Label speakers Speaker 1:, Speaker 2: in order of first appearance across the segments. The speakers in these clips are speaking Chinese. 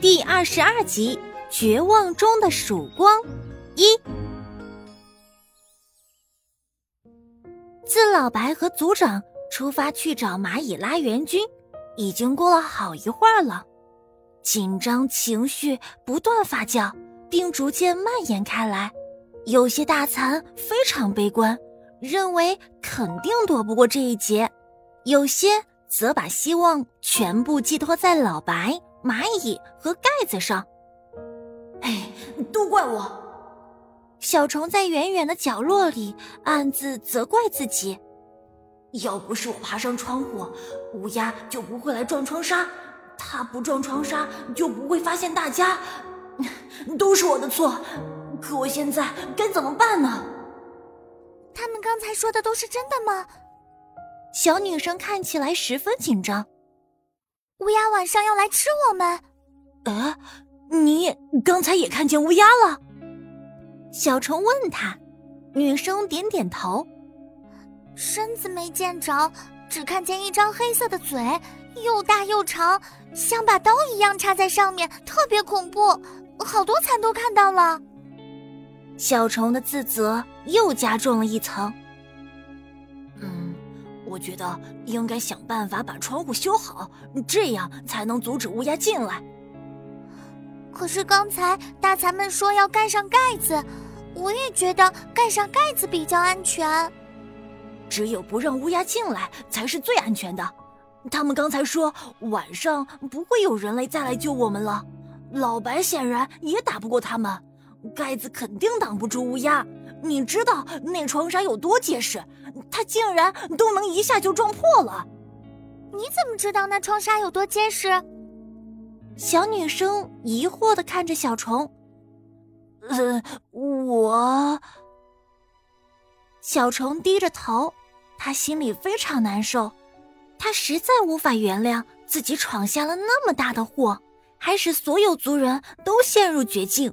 Speaker 1: 第二十二集《绝望中的曙光》一。自老白和族长出发去找蚂蚁拉援军，已经过了好一会儿了，紧张情绪不断发酵，并逐渐蔓延开来。有些大蚕非常悲观，认为肯定躲不过这一劫；有些则把希望全部寄托在老白。蚂蚁和盖子上，
Speaker 2: 哎，都怪我！
Speaker 1: 小虫在远远的角落里暗自责怪自己。
Speaker 2: 要不是我爬上窗户，乌鸦就不会来撞窗纱。它不撞窗纱，就不会发现大家。都是我的错。可我现在该怎么办呢？
Speaker 3: 他们刚才说的都是真的吗？
Speaker 1: 小女生看起来十分紧张。
Speaker 3: 乌鸦晚上要来吃我们。
Speaker 2: 呃，你刚才也看见乌鸦了？
Speaker 1: 小虫问他。女生点点头。
Speaker 3: 身子没见着，只看见一张黑色的嘴，又大又长，像把刀一样插在上面，特别恐怖。好多蚕都看到了。
Speaker 1: 小虫的自责又加重了一层。
Speaker 2: 我觉得应该想办法把窗户修好，这样才能阻止乌鸦进来。
Speaker 3: 可是刚才大财们说要盖上盖子，我也觉得盖上盖子比较安全。
Speaker 2: 只有不让乌鸦进来才是最安全的。他们刚才说晚上不会有人类再来救我们了，老白显然也打不过他们，盖子肯定挡不住乌鸦。你知道那窗纱有多结实？它竟然都能一下就撞破了。
Speaker 3: 你怎么知道那窗纱有多结实？
Speaker 1: 小女生疑惑的看着小虫。
Speaker 2: 呃，我……
Speaker 1: 小虫低着头，他心里非常难受，他实在无法原谅自己闯下了那么大的祸，还使所有族人都陷入绝境。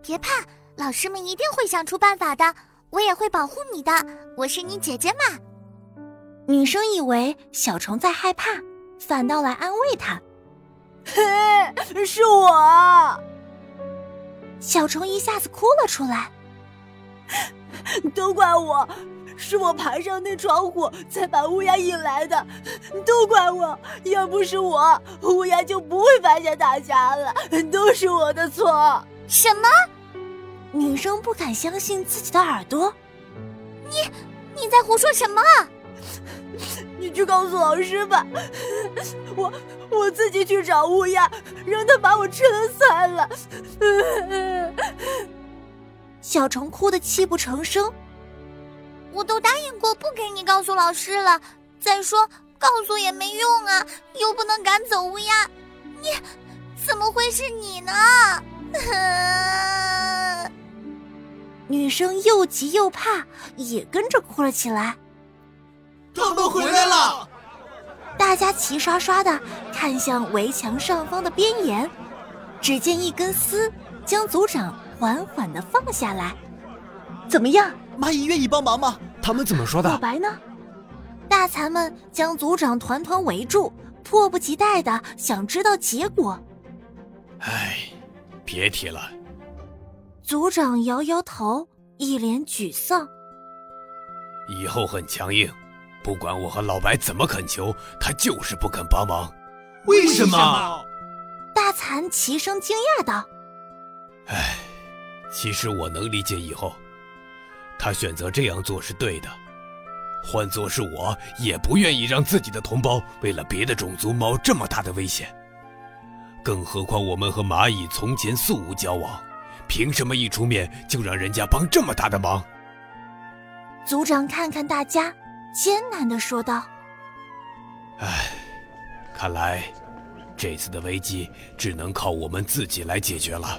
Speaker 3: 别怕。老师们一定会想出办法的，我也会保护你的。我是你姐姐嘛。
Speaker 1: 女生以为小虫在害怕，反倒来安慰她。
Speaker 2: 嘿，是我。
Speaker 1: 小虫一下子哭了出来。
Speaker 2: 都怪我，是我爬上那窗户才把乌鸦引来的。都怪我，要不是我，乌鸦就不会发现大家了。都是我的错。
Speaker 3: 什么？
Speaker 1: 女生不敢相信自己的耳朵，
Speaker 3: 你你在胡说什么？
Speaker 2: 你去告诉老师吧，我我自己去找乌鸦，让他把我吃了算了。
Speaker 1: 小虫哭得泣不成声。
Speaker 3: 我都答应过不给你告诉老师了，再说告诉也没用啊，又不能赶走乌鸦。你怎么会是你呢？
Speaker 1: 女生又急又怕，也跟着哭了起来。
Speaker 4: 他们回来了！
Speaker 1: 大家齐刷刷的看向围墙上方的边沿，只见一根丝将组长缓缓的放下来。
Speaker 2: 怎么样？
Speaker 4: 蚂蚁愿意帮忙吗？他们怎么说的？
Speaker 2: 小白呢？
Speaker 1: 大蚕们将组长团团围住，迫不及待的想知道结果。
Speaker 5: 哎，别提了。
Speaker 1: 族长摇摇头，一脸沮丧。
Speaker 5: 以后很强硬，不管我和老白怎么恳求，他就是不肯帮忙。
Speaker 4: 为什么？
Speaker 1: 大蚕齐声惊讶道：“
Speaker 5: 唉，其实我能理解以后，他选择这样做是对的。换做是我，也不愿意让自己的同胞为了别的种族冒这么大的危险。更何况我们和蚂蚁从前素无交往。”凭什么一出面就让人家帮这么大的忙？
Speaker 1: 族长看看大家，艰难的说道：“
Speaker 5: 唉，看来这次的危机只能靠我们自己来解决了。”